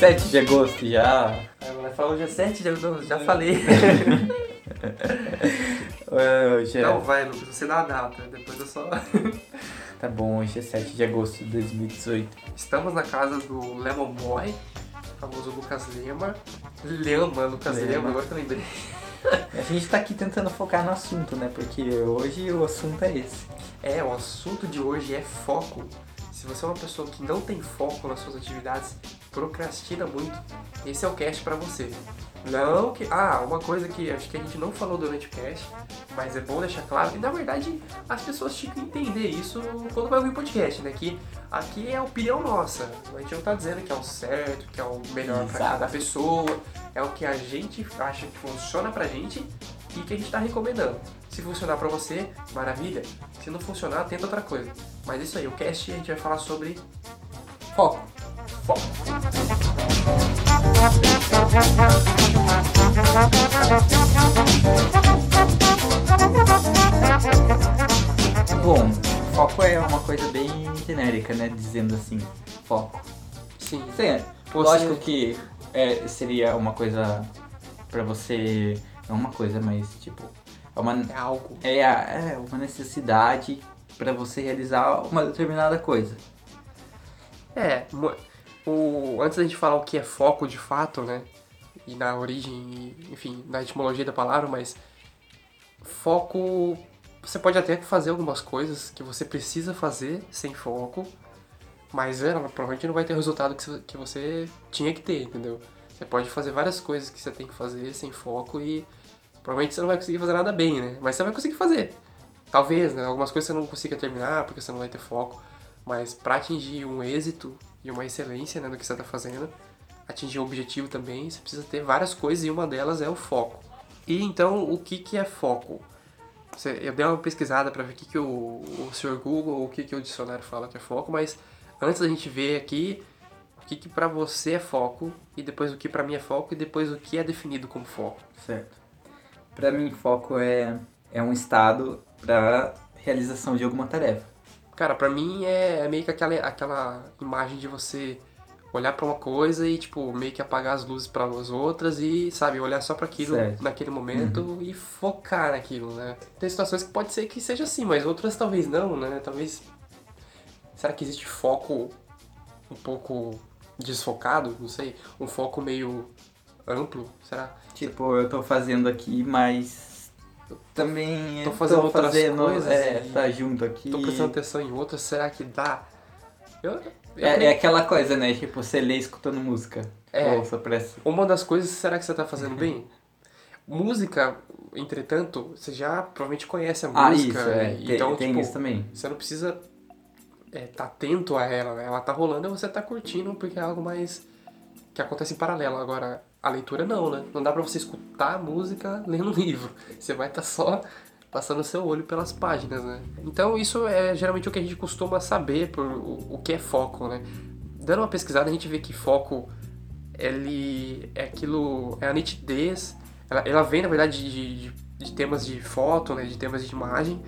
7 de agosto já. Falar hoje é 7 de agosto, já falei. Hoje Não, vai, Lucas, você dá a data, depois eu só... Tá bom, hoje é 7 de agosto de 2018. Estamos na casa do Lemon Boy, famoso Lucas Lema. Lema, Lucas Lema. Lema, agora que eu lembrei. A gente tá aqui tentando focar no assunto, né? Porque hoje o assunto é esse. É, o assunto de hoje é foco. Se você é uma pessoa que não tem foco nas suas atividades, procrastina muito, esse é o cast pra você. Não que. Ah, uma coisa que acho que a gente não falou durante o cast, mas é bom deixar claro que na verdade as pessoas tinham que entender isso quando vai ouvir o podcast, né? Que aqui é a opinião nossa. A gente não tá dizendo que é o certo, que é o melhor pra Exato. cada pessoa. É o que a gente acha que funciona pra gente e que a gente tá recomendando. Se funcionar pra você, maravilha. Se não funcionar, tenta outra coisa. Mas isso aí, o cast a gente vai falar sobre Foco. Bom, foco é uma coisa bem genérica, né? Dizendo assim, foco. Sim. Sim, Você- lógico que é, seria uma coisa pra você. Não uma coisa, mas tipo. É uma, É algo. é, a- é uma necessidade pra você realizar uma determinada coisa. É, o, antes da gente falar o que é foco de fato, né? E na origem, enfim, na etimologia da palavra, mas foco. Você pode até fazer algumas coisas que você precisa fazer sem foco, mas ela provavelmente não vai ter o resultado que você- que você tinha que ter, entendeu? Você pode fazer várias coisas que você tem que fazer sem foco e provavelmente você não vai conseguir fazer nada bem, né? Mas você vai conseguir fazer. Talvez, né? Algumas coisas você não consiga terminar porque você não vai ter foco. Mas para atingir um êxito e uma excelência né, no que você está fazendo, atingir um objetivo também, você precisa ter várias coisas e uma delas é o foco. E então, o que, que é foco? Eu dei uma pesquisada para ver o que, que o, o Sr. Google, o que, que o dicionário fala que é foco, mas antes da gente ver aqui o que, que para você é foco, e depois o que para mim é foco, e depois o que é definido como foco. Certo. Pra mim, foco é, é um estado pra realização de alguma tarefa. Cara, pra mim é, é meio que aquela, aquela imagem de você olhar pra uma coisa e, tipo, meio que apagar as luzes para as outras e, sabe, olhar só pra aquilo Certo. naquele momento e focar naquilo, né? Tem situações que pode ser que seja assim, mas outras talvez não, né? Talvez. Será que existe foco um pouco desfocado? Não sei. Um foco meio amplo? Será? Tipo, eu tô fazendo aqui, mas também Tô fazendo outras fazendo, coisas É, tá junto aqui. Tô prestando atenção em outras, será que dá? Eu, eu É, creio- é aquela coisa, né? Tipo, você lê escutando música. É. Ou presta. Uma das coisas, será que você tá fazendo bem? Música, entretanto, você já provavelmente conhece a Ah, música. isso, é. Tem, então, tem tipo, isso também. você não precisa estar tá atento a ela, né? Ela tá rolando e você tá curtindo porque é algo mais que acontece em paralelo. Agora, a leitura não, né? Não dá pra você escutar a música lendo um livro. Você vai estar só passando seu olho pelas páginas, né? Então, isso é geralmente o que a gente costuma saber por o, o que é foco, né? Dando uma pesquisada, a gente vê que foco ele é aquilo, é a nitidez, ela, ela vem na verdade de, de, de temas de foto, né, de temas de imagem,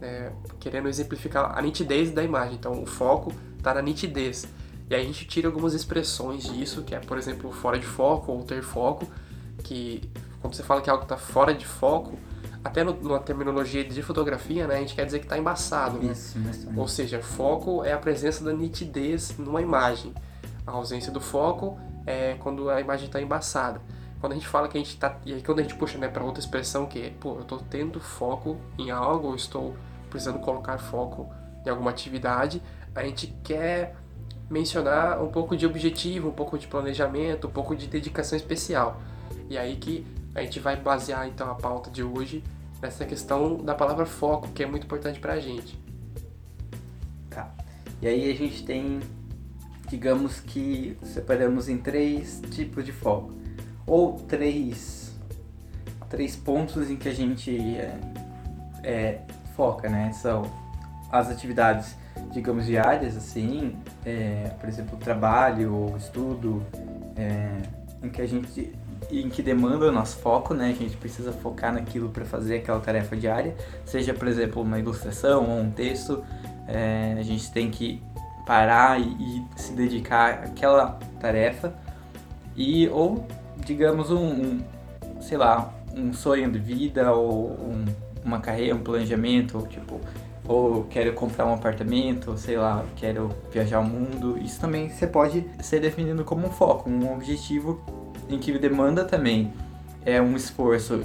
né, querendo exemplificar a nitidez da imagem. Então o foco está na nitidez. E a gente tira algumas expressões disso, que é, por exemplo, fora de foco ou ter foco, que quando você fala que algo está fora de foco, até no, numa terminologia de fotografia, né, a gente quer dizer que está embaçado. né? Isso, mais ou seja, foco é a presença da nitidez numa imagem. A ausência do foco é quando a imagem está embaçada. Quando a gente fala que a gente está. E aí quando a gente puxa né, para outra expressão que é, pô, eu estou tendo foco em algo, ou estou precisando colocar foco em alguma atividade, a gente quer mencionar um pouco de objetivo, um pouco de planejamento, um pouco de dedicação especial. E aí que a gente vai basear então a pauta de hoje nessa questão da palavra foco, que é muito importante para a gente. Tá. E aí a gente tem, digamos que separamos em três tipos de foco. Ou três, três pontos em que a gente é, é, foca, né? São as atividades, digamos, diárias, assim, é, por exemplo, trabalho ou estudo, é, em que a gente em que demanda o nosso foco, né? A gente precisa focar naquilo para fazer aquela tarefa diária, seja, por exemplo, uma ilustração ou um texto, é, a gente tem que parar e, e se dedicar àquela tarefa. E, ou, digamos, um, um sei lá, um sonho de vida ou um, uma carreira, um planejamento, ou tipo, ou quero comprar um apartamento, sei lá, quero viajar o mundo. Isso também você pode ser definido como um foco, um objetivo em que demanda também é um esforço,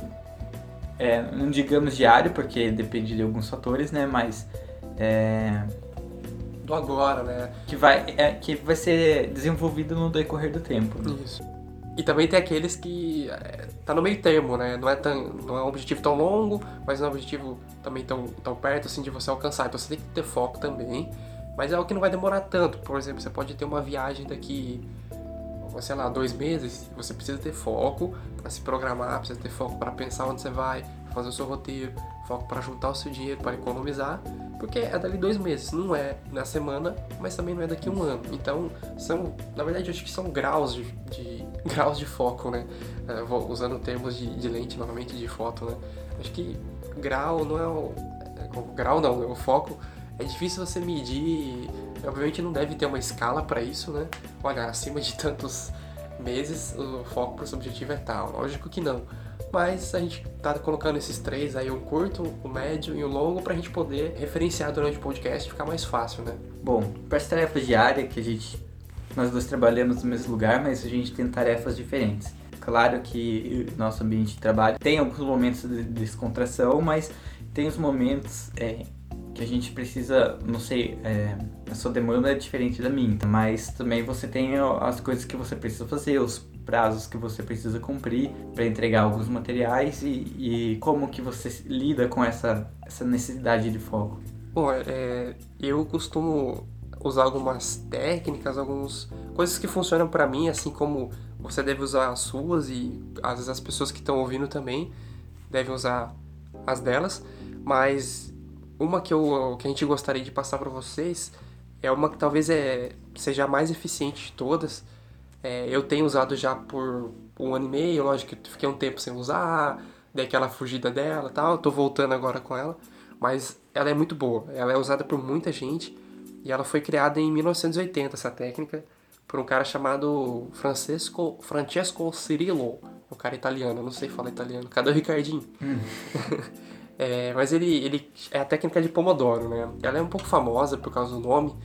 é, não digamos diário, porque depende de alguns fatores, né? Mas é, do agora, né? Que vai, é, que vai ser desenvolvido no decorrer do tempo. Né? Isso. E também tem aqueles que é, tá no meio termo, né? Não é, tão, não é um objetivo tão longo, mas não é um objetivo também tão, tão perto assim de você alcançar. Então você tem que ter foco também. Mas é algo que não vai demorar tanto. Por exemplo, você pode ter uma viagem daqui, sei lá, dois meses. Você precisa ter foco para se programar, precisa ter foco para pensar onde você vai, fazer o seu roteiro, foco para juntar o seu dinheiro, para economizar, porque é dali dois meses, não é na semana, mas também não é daqui um ano. Então, são, na verdade, acho que são graus de, de graus de foco, né? Uh, vou usando termos de, de, lente novamente de foto, né? Acho que grau não é o, é, o grau não, né? o foco é difícil você medir. Obviamente não deve ter uma escala para isso, né? Olha, acima de tantos meses o foco para o seu objetivo é tal. Lógico que não mas a gente tá colocando esses três aí, um curto, o médio e o longo, pra gente poder referenciar durante o podcast e ficar mais fácil, né? Bom, para as tarefas diárias que a gente, nós dois trabalhamos no mesmo lugar, mas a gente tem tarefas diferentes. Claro que nosso ambiente de trabalho tem alguns momentos de descontração, mas tem os momentos é, que a gente precisa, não sei, é, a sua demanda é diferente da minha, mas também você tem as coisas que você precisa fazer, os prazos que você precisa cumprir para entregar alguns materiais e, e, como que você lida com essa, essa necessidade de foco? Bom, é, eu costumo usar algumas técnicas, algumas coisas que funcionam para mim, assim como você deve usar as suas e às vezes as pessoas que estão ouvindo também devem usar as delas, mas uma que, eu, que a gente gostaria de passar para vocês é uma que talvez é, seja a mais eficiente de todas, é, eu tenho usado já por um ano e meio, lógico que fiquei um tempo sem usar, dei aquela fugida dela tal, tô voltando agora com ela, mas ela é muito boa, ela é usada por muita gente e ela foi criada em 1980, essa técnica, por um cara chamado Francesco, Francesco Cirillo, um cara italiano, não sei falar italiano, cadê o Ricardinho? Hum. é, mas ele, ele é a técnica de Pomodoro, né? Ela é um pouco famosa por causa do nome,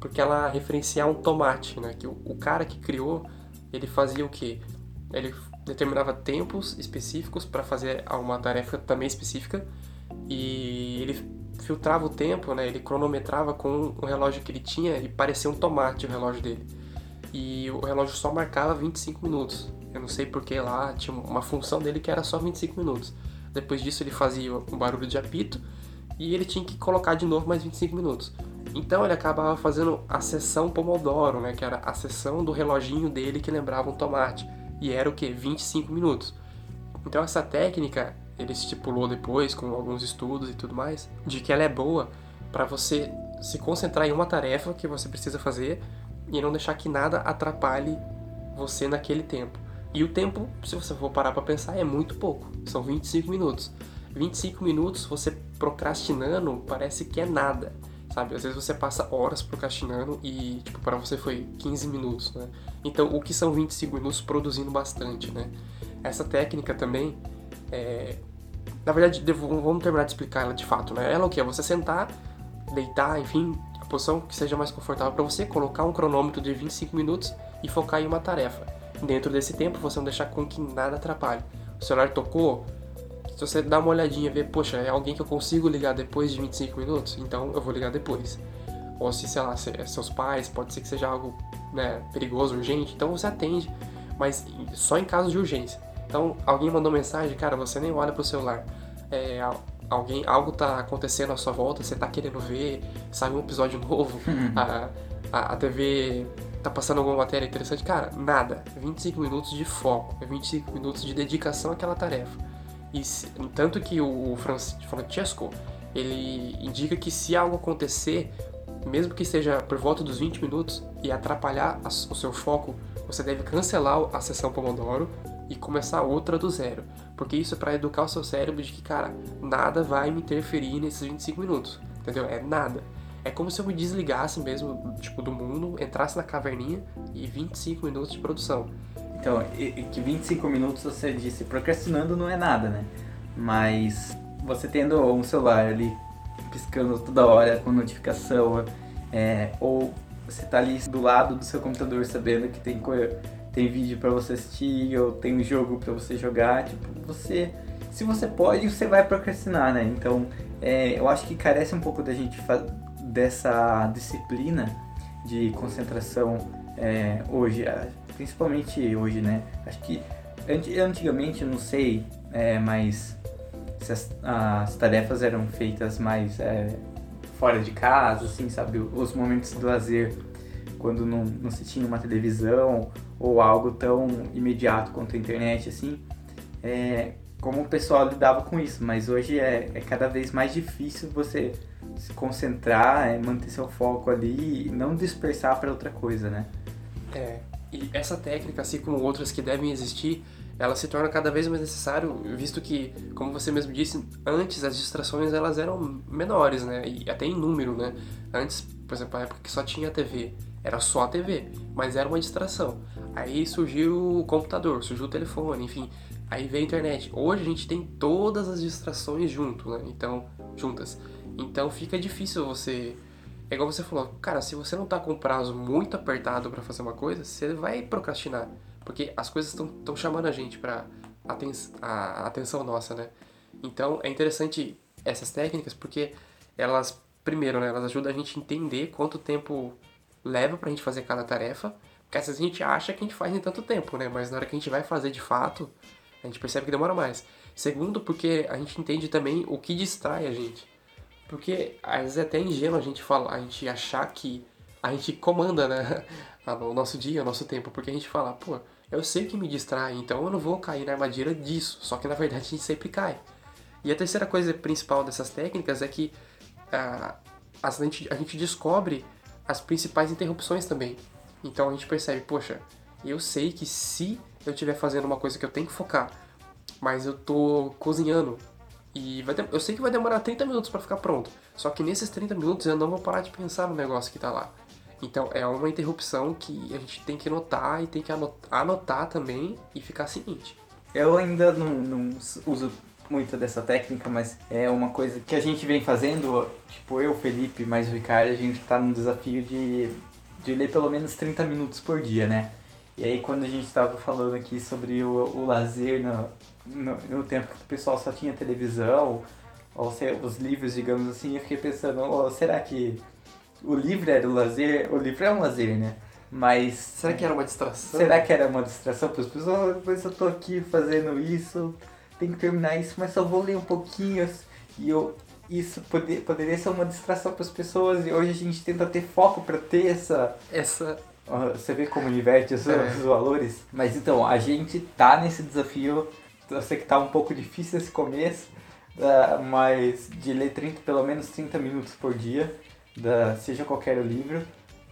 porque ela referencia um tomate, né? Que o, o cara que criou, ele fazia o quê? Ele determinava tempos específicos para fazer uma tarefa também específica e ele filtrava o tempo, né? Ele cronometrava com o relógio que ele tinha e parecia um tomate o relógio dele. E o relógio só marcava 25 minutos. Eu não sei porque lá tinha uma função dele que era só 25 minutos. Depois disso ele fazia um barulho de apito e ele tinha que colocar de novo mais 25 minutos. Então ele acabava fazendo a sessão Pomodoro, né, que era a sessão do reloginho dele que lembrava um tomate, e era o que 25 minutos. Então essa técnica ele estipulou depois com alguns estudos e tudo mais, de que ela é boa para você se concentrar em uma tarefa que você precisa fazer e não deixar que nada atrapalhe você naquele tempo. E o tempo, se você for parar para pensar, é muito pouco. São 25 minutos. 25 minutos você procrastinando parece que é nada sabe? Às vezes você passa horas procrastinando e, tipo, para você foi 15 minutos, né? Então, o que são 25 minutos produzindo bastante, né? Essa técnica também é... Na verdade, vamos terminar de explicar ela de fato, né? Ela o que? É você sentar, deitar, enfim, a posição que seja mais confortável para você, colocar um cronômetro de 25 minutos e focar em uma tarefa. Dentro desse tempo, você não deixar com que nada atrapalhe. O celular tocou, se você dá uma olhadinha e ver, poxa, é alguém que eu consigo ligar depois de 25 minutos, então eu vou ligar depois. Ou se, sei lá, se é seus pais, pode ser que seja algo né, perigoso, urgente, então você atende, mas só em caso de urgência. Então, alguém mandou mensagem, cara, você nem olha pro celular. É, alguém, algo tá acontecendo à sua volta, você tá querendo ver, sabe um episódio novo, a, a, a TV tá passando alguma matéria interessante, cara, nada. 25 minutos de foco, 25 minutos de dedicação àquela tarefa. E tanto que o Francesco, ele indica que se algo acontecer, mesmo que seja por volta dos 20 minutos e atrapalhar o seu foco, você deve cancelar a sessão Pomodoro e começar outra do zero. Porque isso é para educar o seu cérebro de que, cara, nada vai me interferir nesses 25 minutos. Entendeu? É nada. É como se eu me desligasse mesmo, tipo, do mundo, entrasse na caverninha e 25 minutos de produção. Então, que 25 minutos você disse procrastinando não é nada, né? Mas você tendo um celular ali piscando toda hora com notificação, é, ou você tá ali do lado do seu computador sabendo que tem, tem vídeo para você assistir ou tem um jogo para você jogar, tipo, você se você pode, você vai procrastinar, né? Então, é, eu acho que carece um pouco da gente dessa disciplina de concentração é, hoje, principalmente hoje, né? Acho que antigamente, não sei, é, mas se as, as, tarefas eram feitas mais é, fora de casa, assim, sabe? Os momentos de lazer, quando não, não se tinha uma televisão ou algo tão imediato quanto a internet, assim, é, como o pessoal lidava com isso, mas hoje é, é cada vez mais difícil você se concentrar, é, manter seu foco ali e não dispersar para outra coisa, né? É, e essa técnica, assim como outras que devem existir, ela se torna cada vez mais necessário, visto que, como você mesmo disse, antes as distrações elas eram menores, né? E até em número, né? Antes, por exemplo, a época que só tinha TV, era só a TV, mas era uma distração. Aí surgiu o computador, surgiu o telefone, enfim, Aí veio a internet. Hoje a gente tem todas as distrações junto, né? Então, juntas. Então fica difícil você. É igual você falou, cara, se você não tá com um prazo muito apertado para fazer uma coisa, você vai procrastinar. Porque as coisas estão chamando a gente pra aten a atenção nossa, né? Então é interessante essas técnicas porque elas, primeiro, né, elas ajudam a gente a entender quanto tempo leva pra gente fazer cada tarefa. Porque às vezes a gente acha que a gente faz em tanto tempo, né? Mas na hora que a gente vai fazer de fato, a gente percebe que demora mais. Segundo, porque a gente entende também o que distrai a gente. Porque às vezes é até ingênuo a gente falar, a gente achar que a gente comanda, né? o nosso dia, o nosso tempo. Porque a gente fala, pô, eu sei que me distrai, então eu não vou cair na armadilha disso. Só que na verdade a gente sempre cai. E a terceira coisa principal dessas técnicas é que a, a, gente, a gente descobre as principais interrupções também. Então a gente percebe, poxa, eu sei que se eu estiver fazendo uma coisa que eu tenho que focar, mas eu tô cozinhando e vai eu sei que vai demorar 30 minutos para ficar pronto. Só que nesses 30 minutos eu não vou parar de pensar no negócio que tá lá. Então é uma interrupção que a gente tem que notar e tem que anotar, anotar também e ficar seguinte. Eu ainda não, não, uso muito dessa técnica, mas é uma coisa que a gente vem fazendo, tipo eu, Felipe, mais o Ricardo, a gente tá num desafio de, de ler pelo menos 30 minutos por dia, né? E aí quando a gente estava falando aqui sobre o, o lazer no, no, no, tempo que o pessoal só tinha televisão, ou sei, os livros, digamos assim, eu fiquei pensando, oh, será que o livro era o lazer? O livro é um lazer, né? Mas. Será que era uma distração? Será que era uma distração para as pessoas? Depois eu tô aqui fazendo isso, tenho que terminar isso, mas só vou ler um pouquinho. E eu, isso poder, poderia ser uma distração para as pessoas e hoje a gente tenta ter foco para ter essa. Essa você vê como inverte os, é. os, valores. Mas então, a gente tá nesse desafio. Eu sei que tá um pouco difícil esse começo, uh, mas de ler 30, pelo menos 30 minutos por dia, da, seja qualquer livro.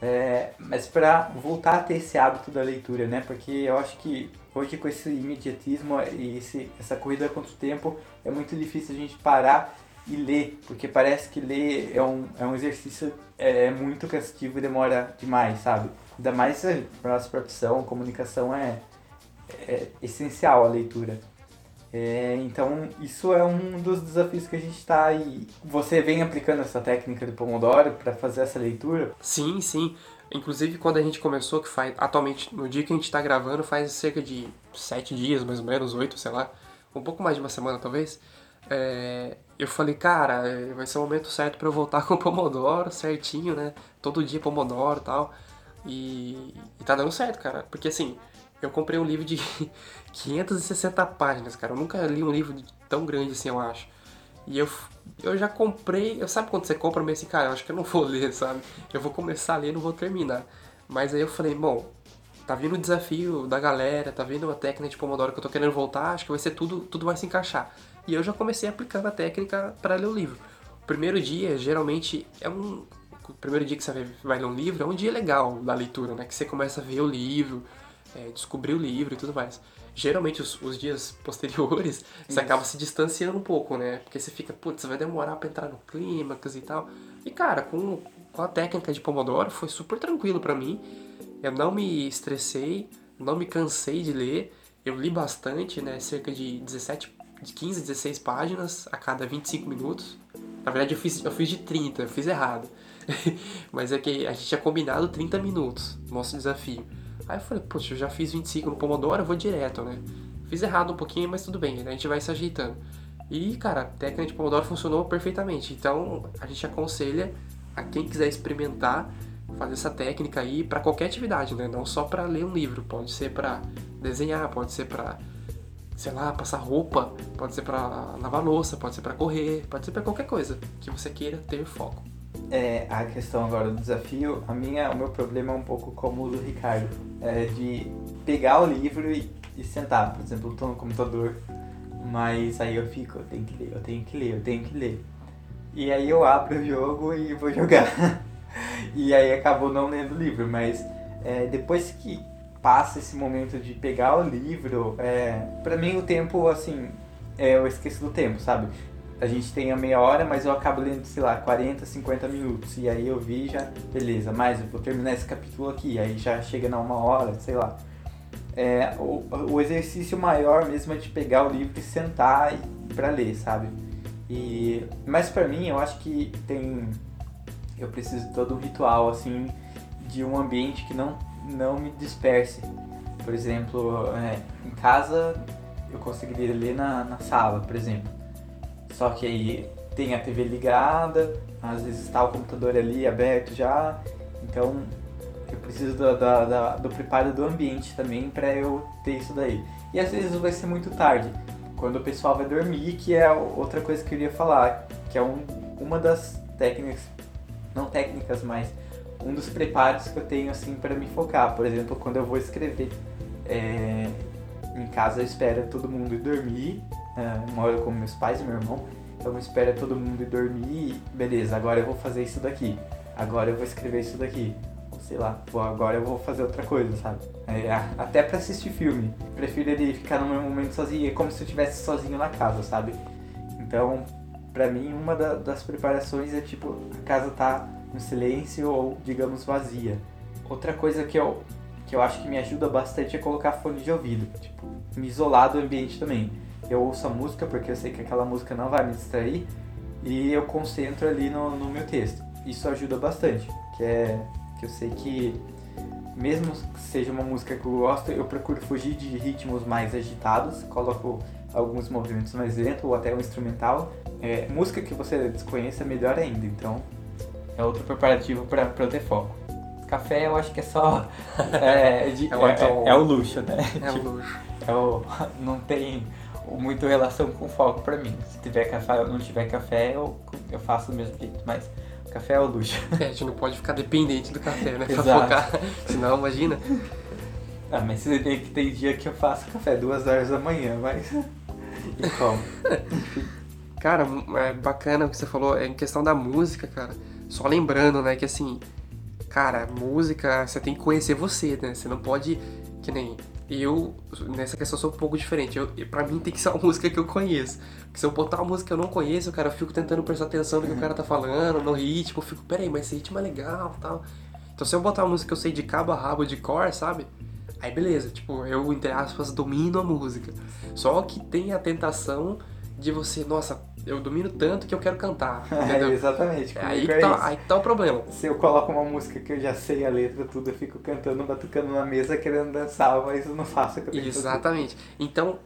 É, mas para voltar a ter esse hábito da leitura, né? Porque eu acho que hoje com esse imediatismo e esse, essa corrida contra o tempo é muito difícil a gente parar e ler, porque parece que ler é um, é um exercício é, muito cansativo e demora demais, sabe? Ainda mais para nossa profissão, comunicação é, é essencial a leitura. É, então, isso é um dos desafios que a gente está aí. Você vem aplicando essa técnica do Pomodoro para fazer essa leitura? Sim, sim. Inclusive, quando a gente começou, que faz atualmente, no dia que a gente está gravando, faz cerca de sete dias, mais ou menos, oito, sei lá, um pouco mais de uma semana talvez. É, eu falei, cara, vai ser o momento certo para eu voltar com o Pomodoro certinho, né? Todo dia Pomodoro e tal. E, e tá dando certo, cara. Porque assim, eu comprei um livro de 560 páginas, cara. Eu nunca li um livro tão grande assim, eu acho. E eu, eu já comprei. Eu sabe quando você compra meio assim, cara, eu acho que eu não vou ler, sabe? Eu vou começar a ler e não vou terminar. Mas aí eu falei, bom, tá vindo o desafio da galera, tá vindo uma técnica de Pomodoro que eu tô querendo voltar, acho que vai ser tudo, tudo vai se encaixar. E eu já comecei aplicando a técnica para ler o livro. O primeiro dia, geralmente, é um, o primeiro dia que você vai ler um livro é um dia legal da leitura, né? Que você começa a ver o livro, é, descobrir o livro e tudo mais. Geralmente os, os dias posteriores Isso. você acaba se distanciando um pouco, né? Porque você fica, putz, vai demorar pra entrar no clímax e tal. E cara, com, com a técnica de Pomodoro foi super tranquilo para mim. Eu não me estressei, não me cansei de ler. Eu li bastante, né? Cerca de 17, de 15, 16 páginas a cada 25 minutos. Na verdade, eu fiz, eu fiz de 30, eu fiz errado. Mas é que a gente tinha combinado 30 minutos, nosso desafio. Aí eu falei, poxa, eu já fiz 25 no Pomodoro, eu vou direto, né? Fiz errado um pouquinho, mas tudo bem, né? a gente vai se ajeitando. E, cara, a técnica de Pomodoro funcionou perfeitamente. Então, a gente aconselha a quem quiser experimentar fazer essa técnica aí para qualquer atividade, né? Não só para ler um livro, pode ser para desenhar, pode ser para sei lá, passar roupa, pode ser para lavar louça, pode ser para correr, pode ser para qualquer coisa que você queira ter foco. É, a questão agora do desafio, a minha, o meu problema é um pouco como o do Ricardo, é de pegar o livro e, e sentar, por exemplo, eu tô no computador, mas aí eu fico, eu tenho que ler, eu tenho que ler, eu tenho que ler. E aí eu abro o jogo e vou jogar. e aí acabou não lendo o livro, mas é, depois que passa esse momento de pegar o livro, é, para mim o tempo, assim, é, eu esqueço do tempo, sabe? A gente tem a meia hora, mas eu acabo lendo, sei lá, 40, 50 minutos. E aí eu vi já, beleza, mas eu vou terminar esse capítulo aqui. Aí já chega na uma hora, sei lá. É, o, o exercício maior mesmo é de pegar o livro e sentar para ler, sabe? E, mas para mim, eu acho que tem. Eu preciso de todo um ritual, assim, de um ambiente que não não me disperse. Por exemplo, é, em casa eu conseguiria ler na, na sala, por exemplo. Só que aí tem a TV ligada, às vezes está o computador ali aberto já, então eu preciso do, do, do preparo do ambiente também para eu ter isso daí. E às vezes vai ser muito tarde, quando o pessoal vai dormir, que é outra coisa que eu queria falar, que é um, uma das técnicas, não técnicas, mas um dos preparos que eu tenho assim para me focar. Por exemplo, quando eu vou escrever é, em casa, eu espero todo mundo ir dormir. É, eu moro com meus pais e meu irmão, então eu espero todo mundo ir dormir. Beleza, agora eu vou fazer isso daqui. Agora eu vou escrever isso daqui. Sei lá, pô, agora eu vou fazer outra coisa, sabe? É, até para assistir filme. Prefiro ele ficar no meu momento sozinho, é como se eu estivesse sozinho na casa, sabe? Então, pra mim, uma da, das preparações é tipo, a casa tá no silêncio ou, digamos, vazia. Outra coisa que eu, que eu acho que me ajuda bastante é colocar fone de ouvido, tipo, me isolar do ambiente também. Eu ouço a música porque eu sei que aquela música não vai me distrair e eu concentro ali no, no meu texto. Isso ajuda bastante, que é que eu sei que mesmo que seja uma música que eu gosto, eu procuro fugir de ritmos mais agitados, coloco alguns movimentos mais lentos ou até um instrumental. É, música que você desconheça é melhor ainda, então é outro preparativo para eu ter foco. Café eu acho que é só. É, de, é, é, é, o luxo, né? É tipo, o luxo. É o, não tem muito relação com foco para mim. Se tiver café ou não tiver café, eu, eu faço do mesmo jeito, mas café é o luxo. É, a gente não pode ficar dependente do café, né? Pra Exato. focar. Senão, imagina. Ah, mas você tem que tem dia que eu faço café duas horas da manhã, mas. E como? Cara, é bacana o que você falou, é em questão da música, cara. Só lembrando, né, que assim, cara, música, você tem que conhecer você, né? Você não pode, que nem eu, nessa questão, sou um pouco diferente. Eu, pra mim tem que ser uma música que eu conheço. Porque se eu botar uma música que eu não conheço, cara, eu fico tentando prestar atenção no que o cara tá falando, no ritmo, eu fico, peraí, mas esse ritmo é legal tal. Então se eu botar uma música que eu sei de cabo a rabo, de cor, sabe? Aí beleza, tipo, eu, entre aspas, domino a música. Só que tem a tentação de você, nossa, eu domino tanto que eu quero cantar. É, exatamente. É aí, que tá, aí que tá o problema. Se eu coloco uma música que eu já sei a letra, tudo, eu fico cantando, batucando na mesa, querendo dançar, mas eu não faço. Eu exatamente. Então,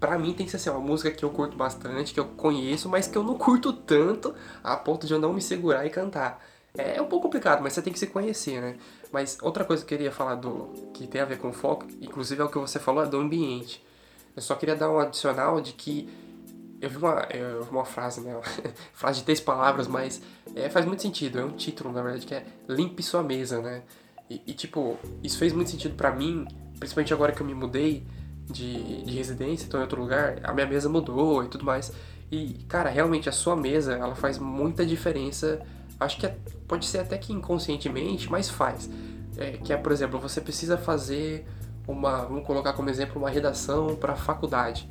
pra mim tem que ser assim, uma música que eu curto bastante, que eu conheço, mas que eu não curto tanto a ponto de eu não me segurar e cantar. É, é um pouco complicado, mas você tem que se conhecer, né? Mas outra coisa que eu queria falar do que tem a ver com foco, inclusive é o que você falou, é do ambiente. Eu só queria dar um adicional de que eu vi uma, eu vi uma frase, né? frase de três palavras, mas é, faz muito sentido. É um título, na verdade, que é Limpe Sua Mesa, né? E, e tipo, isso fez muito sentido para mim, principalmente agora que eu me mudei de, de residência, tô em outro lugar, a minha mesa mudou e tudo mais. E, cara, realmente a sua mesa, ela faz muita diferença. Acho que é, pode ser até que inconscientemente, mas faz. É, que é, por exemplo, você precisa fazer uma, vamos colocar como exemplo, uma redação para faculdade.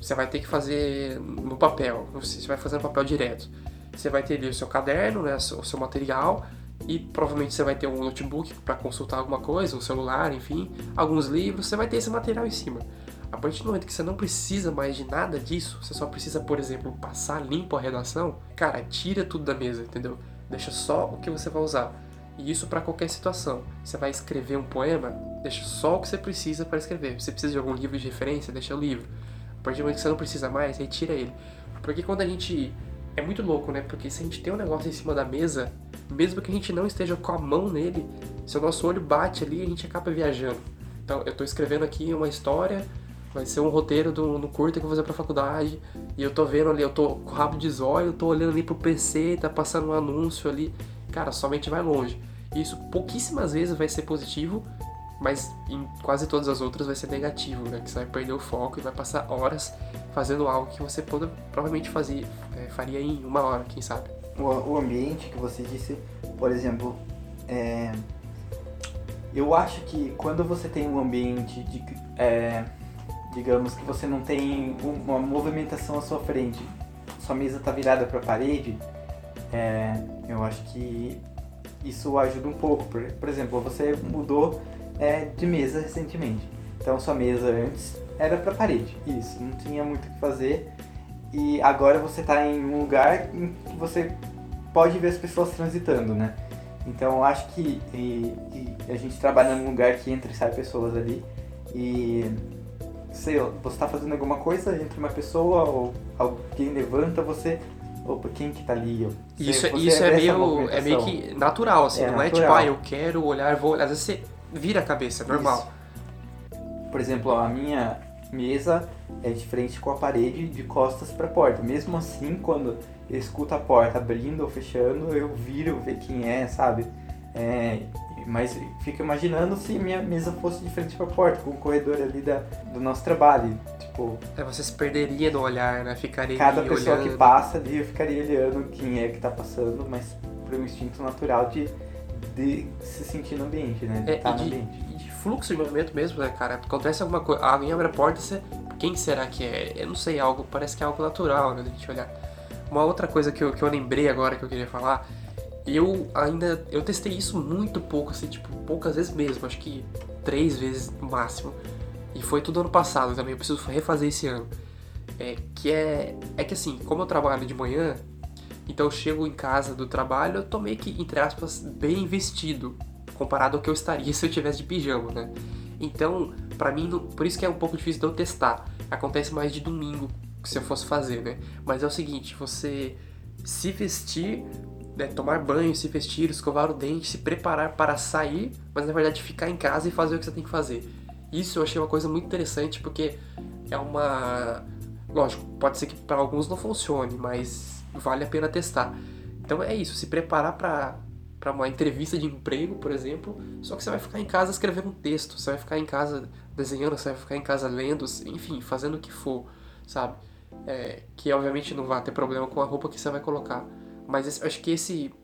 Você vai ter que fazer no papel, você vai fazer no papel direto. Você vai ter ali o seu caderno, né, o seu material, e provavelmente você vai ter um notebook para consultar alguma coisa, um celular, enfim, alguns livros, você vai ter esse material em cima. A partir do momento que você não precisa mais de nada disso, você só precisa, por exemplo, passar limpo a redação, cara, tira tudo da mesa, entendeu? Deixa só o que você vai usar. E isso para qualquer situação. Você vai escrever um poema, deixa só o que você precisa para escrever. Você precisa de algum livro de referência, deixa o livro. A partir do momento que você não precisa mais, retira ele. Porque quando a gente. É muito louco, né? Porque se a gente tem um negócio em cima da mesa, mesmo que a gente não esteja com a mão nele, se o nosso olho bate ali, a gente acaba viajando. Então, eu estou escrevendo aqui uma história, vai ser um roteiro do, no curto que eu vou fazer pra faculdade, e eu tô vendo ali, eu tô com o rabo de zóio, eu tô olhando ali pro PC, tá passando um anúncio ali. Cara, somente vai longe. Isso pouquíssimas vezes vai ser positivo, mas em quase todas as outras vai ser negativo, né? Que você vai perder o foco e vai passar horas fazendo algo que você pode, provavelmente fazer, é, faria em uma hora, quem sabe o, o ambiente que você disse, por exemplo, é, eu acho que quando você tem um ambiente de, é, digamos que você não tem uma movimentação à sua frente, sua mesa está virada para a parede, é, eu acho que isso ajuda um pouco. Por, por exemplo, você mudou é, de mesa recentemente, então sua mesa antes era para parede, isso, não tinha muito o que fazer e agora você está em um lugar em que você pode ver as pessoas transitando, né? Então eu acho que e, e a gente trabalha num lugar que entra e sai pessoas ali e sei lá, você está fazendo alguma coisa, entra uma pessoa ou alguém levanta, você opa, quem que tá ali? Isso, isso é, meio, é meio que natural, assim, é, não natural. é tipo, ah, eu quero olhar, vou olhar. Às vezes você vira a cabeça, normal. Isso. Por exemplo, a minha mesa é de frente com a parede, de costas para a porta. Mesmo assim, quando eu escuto a porta abrindo ou fechando, eu viro ver quem é, sabe? É, mas fico imaginando se minha mesa fosse de frente para a porta, com o corredor ali da, do nosso trabalho. Tipo. É, você se perderia no olhar, né? Ficaria Cada pessoa olhando. que passa ali, eu ficaria olhando quem é que tá passando, mas por um instinto natural de, de se sentir no ambiente, né? De é, estar no ambiente fluxo de movimento mesmo, né, cara? Acontece alguma coisa, alguém abre a porta e você. Quem será que é? Eu não sei, algo, parece que é algo natural, né, da gente olhar. Uma outra coisa que eu, que eu lembrei agora que eu queria falar, eu ainda. Eu testei isso muito pouco, assim, tipo, poucas vezes mesmo, acho que três vezes no máximo. E foi tudo ano passado também, eu preciso refazer esse ano. É, que é. É que assim, como eu trabalho de manhã, então eu chego em casa do trabalho, eu tô meio que, entre aspas, bem vestido comparado ao que eu estaria se eu tivesse de pijama, né? Então, para mim, por isso que é um pouco difícil de eu testar. Acontece mais de domingo, se eu fosse fazer, né? Mas é o seguinte, você se vestir, né, tomar banho, se vestir, escovar o dente, se preparar para sair, mas na verdade ficar em casa e fazer o que você tem que fazer. Isso eu achei uma coisa muito interessante porque é uma. Lógico, pode ser que para alguns não funcione, mas vale a pena testar. Então é isso, se preparar para para uma entrevista de emprego, por exemplo, só que você vai ficar em casa escrevendo um texto, você vai ficar em casa desenhando, você vai ficar em casa lendo, enfim, fazendo o que for, sabe? É, que obviamente não vai ter problema com a roupa que você vai colocar, mas esse, acho que esse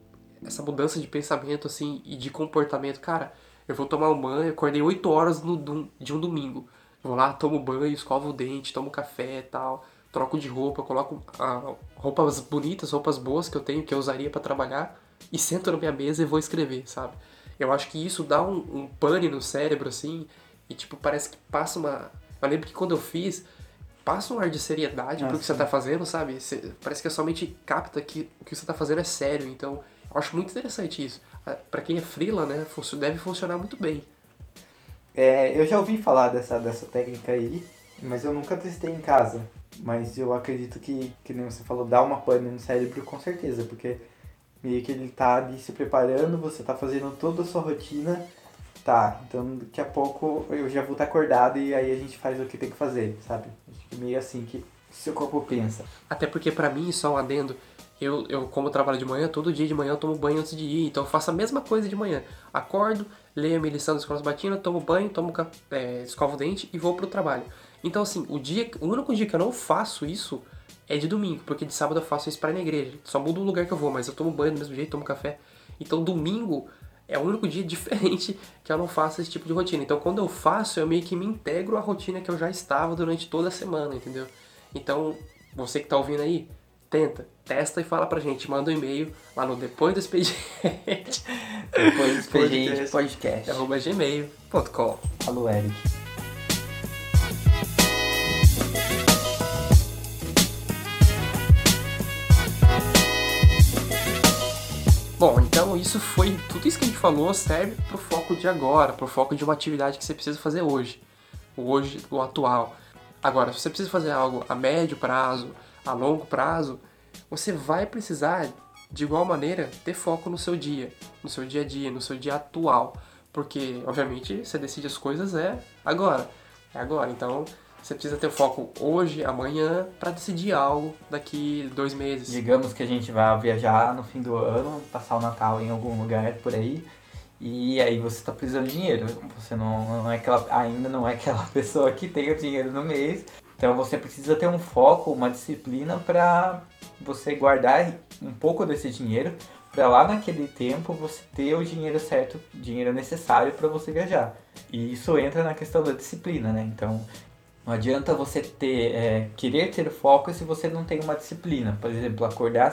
essa mudança de pensamento assim e de comportamento, cara, eu vou tomar um banho, acordei 8 horas no, de um domingo, vou lá, tomo banho, escovo o dente, tomo café e tal, troco de roupa, coloco ah, roupas bonitas, roupas boas que eu tenho que eu usaria para trabalhar e sento na minha mesa e vou escrever, sabe? Eu acho que isso dá um, um pane no cérebro, assim, e tipo, parece que passa uma. Eu lembro que quando eu fiz, passa um ar de seriedade ah, pro que sim. você tá fazendo, sabe? Você, parece que a sua mente capta que o que você tá fazendo é sério, então eu acho muito interessante isso. Ah, para quem é freela, né, deve funcionar muito bem. É, eu já ouvi falar dessa, dessa técnica aí, mas eu nunca testei em casa. Mas eu acredito que, que nem você falou, dá uma pane no cérebro com certeza, porque meio que ele tá ali se preparando, você tá fazendo toda a sua rotina, tá, então daqui a pouco eu já vou estar tá acordado e aí a gente faz o que tem que fazer, sabe? Meio assim que seu corpo pensa. Até porque para mim, só um adendo, eu, eu como trabalho de manhã, todo dia de manhã eu tomo banho antes de ir, então eu faço a mesma coisa de manhã. Acordo, leio a minha lição escolas batinas, tomo banho, tomo é, escovo o dente e vou pro trabalho. Então assim, o dia, o único dia que eu não faço isso é de domingo, porque de sábado eu faço isso para ir na igreja. Só muda o lugar que eu vou, mas eu tomo banho do mesmo jeito, tomo café. Então domingo é o único dia diferente que eu não faço esse tipo de rotina. Então quando eu faço, eu meio que me integro à rotina que eu já estava durante toda a semana, entendeu? Então, você que tá ouvindo aí, Tenta, testa e fala pra gente. Manda um e-mail lá no depois do expediente. Depois do expediente podcast. arroba gmail.com. Alô, Eric. Bom, então isso foi. Tudo isso que a gente falou serve pro foco de agora, pro foco de uma atividade que você precisa fazer hoje. O hoje, o atual. Agora, se você precisa fazer algo a médio prazo, a longo prazo, você vai precisar, de igual maneira, ter foco no seu dia, no seu dia a dia, no seu dia atual. Porque, obviamente, você decide as coisas é agora. É agora. Então, você precisa ter foco hoje, amanhã, para decidir algo daqui dois meses. Digamos que a gente vai viajar no fim do ano, passar o Natal em algum lugar por aí, e aí você está precisando de dinheiro. Você não, não é aquela, ainda não é aquela pessoa que tem o dinheiro no mês. Então você precisa ter um foco, uma disciplina para você guardar um pouco desse dinheiro para lá naquele tempo você ter o dinheiro certo, o dinheiro necessário para você viajar. E isso entra na questão da disciplina, né? Então não adianta você ter, é, querer ter foco se você não tem uma disciplina. Por exemplo, acordar,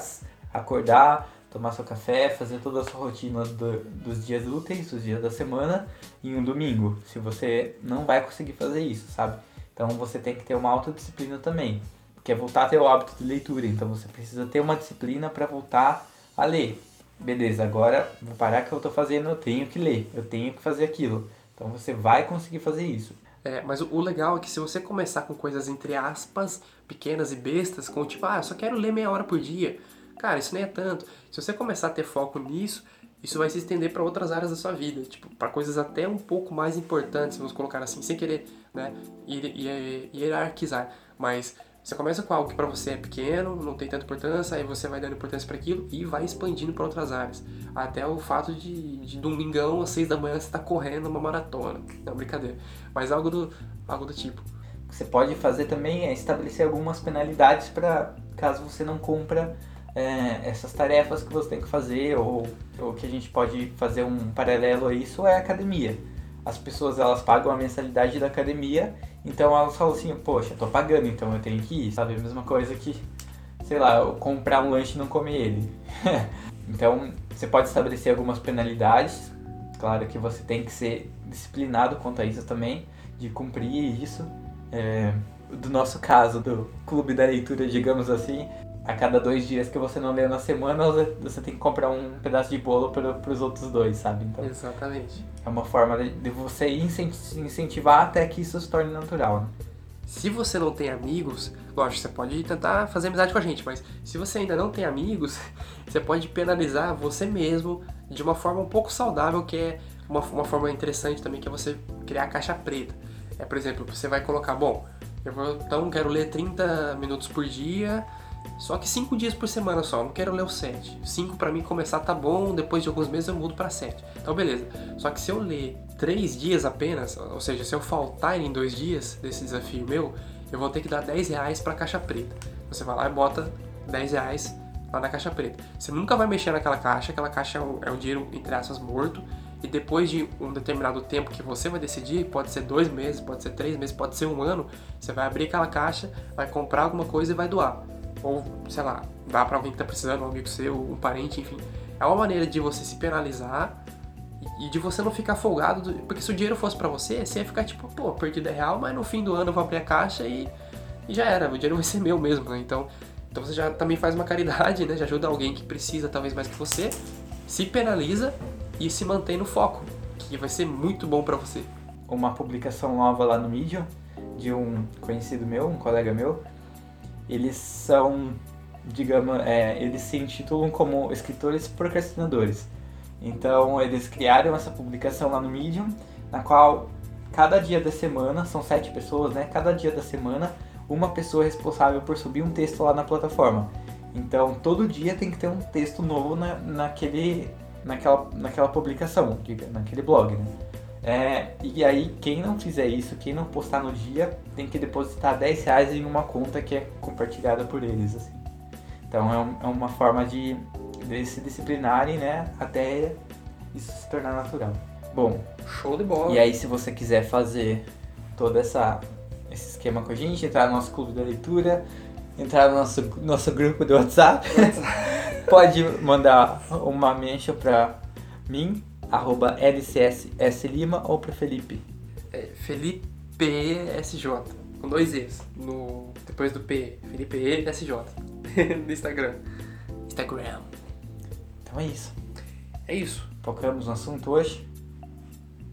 acordar, tomar seu café, fazer toda a sua rotina do, dos dias úteis, dos dias da semana, em um domingo. Se você não vai conseguir fazer isso, sabe? Então você tem que ter uma autodisciplina também, que é voltar a ter o hábito de leitura. Então você precisa ter uma disciplina para voltar a ler. Beleza, agora vou parar que eu estou fazendo, eu tenho que ler, eu tenho que fazer aquilo. Então você vai conseguir fazer isso. É, mas o, o legal é que se você começar com coisas entre aspas, pequenas e bestas, como tipo, ah, eu só quero ler meia hora por dia. Cara, isso nem é tanto. Se você começar a ter foco nisso, isso vai se estender para outras áreas da sua vida, tipo, para coisas até um pouco mais importantes, vamos colocar assim, sem querer, né, hierarquizar. Mas você começa com algo que para você é pequeno, não tem tanta importância, aí você vai dando importância para aquilo e vai expandindo para outras áreas. Até o fato de, de domingão às seis da manhã você tá correndo uma maratona. Não, brincadeira. Mas algo do, algo do tipo. Você pode fazer também é estabelecer algumas penalidades para caso você não cumpra é, essas tarefas que você tem que fazer ou o que a gente pode fazer um paralelo a isso é a academia. As pessoas elas pagam a mensalidade da academia então elas falam assim, poxa, tô pagando, então eu tenho que ir, sabe? A mesma coisa que, sei lá, eu comprar um lanche e não comer ele. então você pode estabelecer algumas penalidades, claro que você tem que ser disciplinado quanto a isso também, de cumprir isso. É, do nosso caso, do clube da leitura, digamos assim, a cada dois dias que você não lê na semana, você tem que comprar um pedaço de bolo para os outros dois, sabe? Então, Exatamente. É uma forma de, de você incentivar até que isso se torne natural. Né? Se você não tem amigos, lógico, você pode tentar fazer amizade com a gente, mas se você ainda não tem amigos, você pode penalizar você mesmo de uma forma um pouco saudável, que é uma, uma forma interessante também, que é você criar a caixa preta. É, por exemplo, você vai colocar, bom, eu vou, então quero ler 30 minutos por dia, só que cinco dias por semana só, não quero ler o 7. 5 para mim começar tá bom, depois de alguns meses eu mudo para 7. Então beleza. Só que se eu ler 3 dias apenas, ou seja, se eu faltar em dois dias desse desafio meu, eu vou ter que dar 10 reais pra caixa preta. Você vai lá e bota 10 reais lá na caixa preta. Você nunca vai mexer naquela caixa, aquela caixa é um, é um dinheiro, entre aspas, morto. E depois de um determinado tempo que você vai decidir, pode ser dois meses, pode ser três meses, pode ser um ano, você vai abrir aquela caixa, vai comprar alguma coisa e vai doar ou sei lá, dá para alguém que tá precisando, um amigo seu, um parente, enfim. É uma maneira de você se penalizar e de você não ficar folgado, porque se o dinheiro fosse para você, você ia ficar tipo, pô, perdi 10 real, mas no fim do ano eu vou abrir a caixa e, e já era, o dinheiro vai ser meu mesmo, né? Então, então você já também faz uma caridade, né? Já ajuda alguém que precisa talvez mais que você, se penaliza e se mantém no foco, que vai ser muito bom para você. Uma publicação nova lá no Medium de um conhecido meu, um colega meu, eles são, digamos, é, eles se intitulam como escritores procrastinadores. Então eles criaram essa publicação lá no Medium, na qual cada dia da semana, são sete pessoas, né? Cada dia da semana, uma pessoa é responsável por subir um texto lá na plataforma. Então todo dia tem que ter um texto novo na, naquele, naquela, naquela publicação, naquele blog, né? É, e aí, quem não fizer isso, quem não postar no dia, tem que depositar 10 reais em uma conta que é compartilhada por eles. Assim. Então é, um, é uma forma de, de se disciplinarem, né? Até isso se tornar natural. Bom, show de bola. E aí, se você quiser fazer todo essa, esse esquema com a gente, entrar no nosso clube da leitura, entrar no nosso, nosso grupo do WhatsApp, pode mandar uma mention pra mim, arroba lcsslima ou pra Felipe. É Felipe SJ, com dois E's, no, depois do P, Felipe SJ, no Instagram. Instagram. Então é isso. É isso. Focamos no assunto hoje.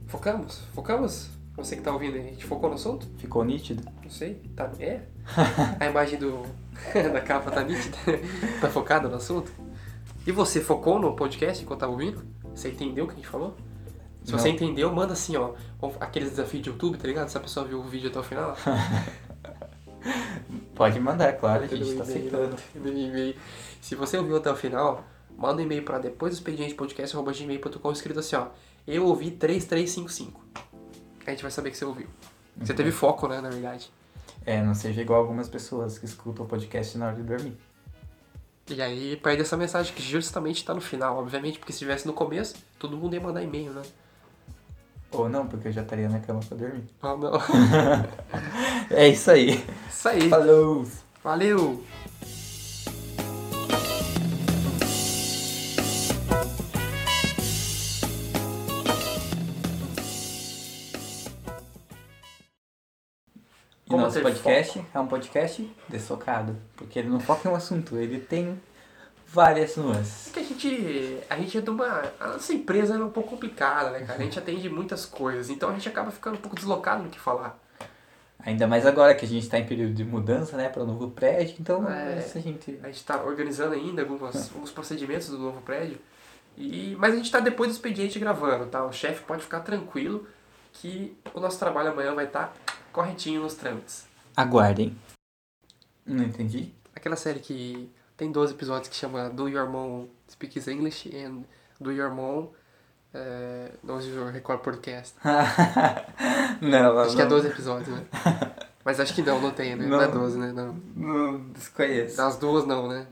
Focamos? Focamos? Você que tá ouvindo aí, a gente focou no assunto? Ficou nítido? Não sei. Tá, é? A imagem do, da capa tá nítida? tá focada no assunto? E você focou no podcast enquanto tava ouvindo? Você entendeu o que a gente falou? Se Não. você entendeu, manda assim, ó. Aqueles desafios de YouTube, tá ligado? Se a pessoa viu o vídeo até o final. Pode mandar, claro, a gente tá aceitando. Se você ouviu até o final, manda um e-mail pra depois do expediente podcast.gmail.com escrito assim, ó. Eu ouvi 3355. A gente vai saber que você ouviu. Você teve foco, né, na verdade. É, não seja igual algumas pessoas que escutam o podcast na hora de dormir. E aí perde essa mensagem que justamente tá no final, obviamente, porque se estivesse no começo, todo mundo ia mandar e-mail, né? Ou não, porque eu já estaria na cama pra dormir. Ah, não. É isso aí. Isso aí. Falou! Valeu! E Como nosso ter podcast é um podcast desfocado, porque ele não foca em um assunto, ele tem várias nuances. É que a gente, a gente é de uma. A nossa empresa é um pouco complicada, né, cara? A gente atende muitas coisas, então a gente acaba ficando um pouco deslocado no que falar. Ainda mais agora que a gente está em período de mudança, né, para o novo prédio, então É. essa a gente... A gente está organizando ainda algumas, alguns procedimentos do novo prédio. E, mas a gente está depois do expediente gravando, tá? O chefe pode ficar tranquilo que o nosso trabalho amanhã vai estar corretinho nos trâmites. Aguardem. Não entendi? Aquela série que tem 12 episódios que chama Do Your Mom Speaks English and Do Your Mom uh, Knows Your Record Podcast. não, Acho que é não, 12 episódios, né? Mas acho que não, não tem, né? Não, Não. é 12, né? Não. não desconheço. Das duas não, né?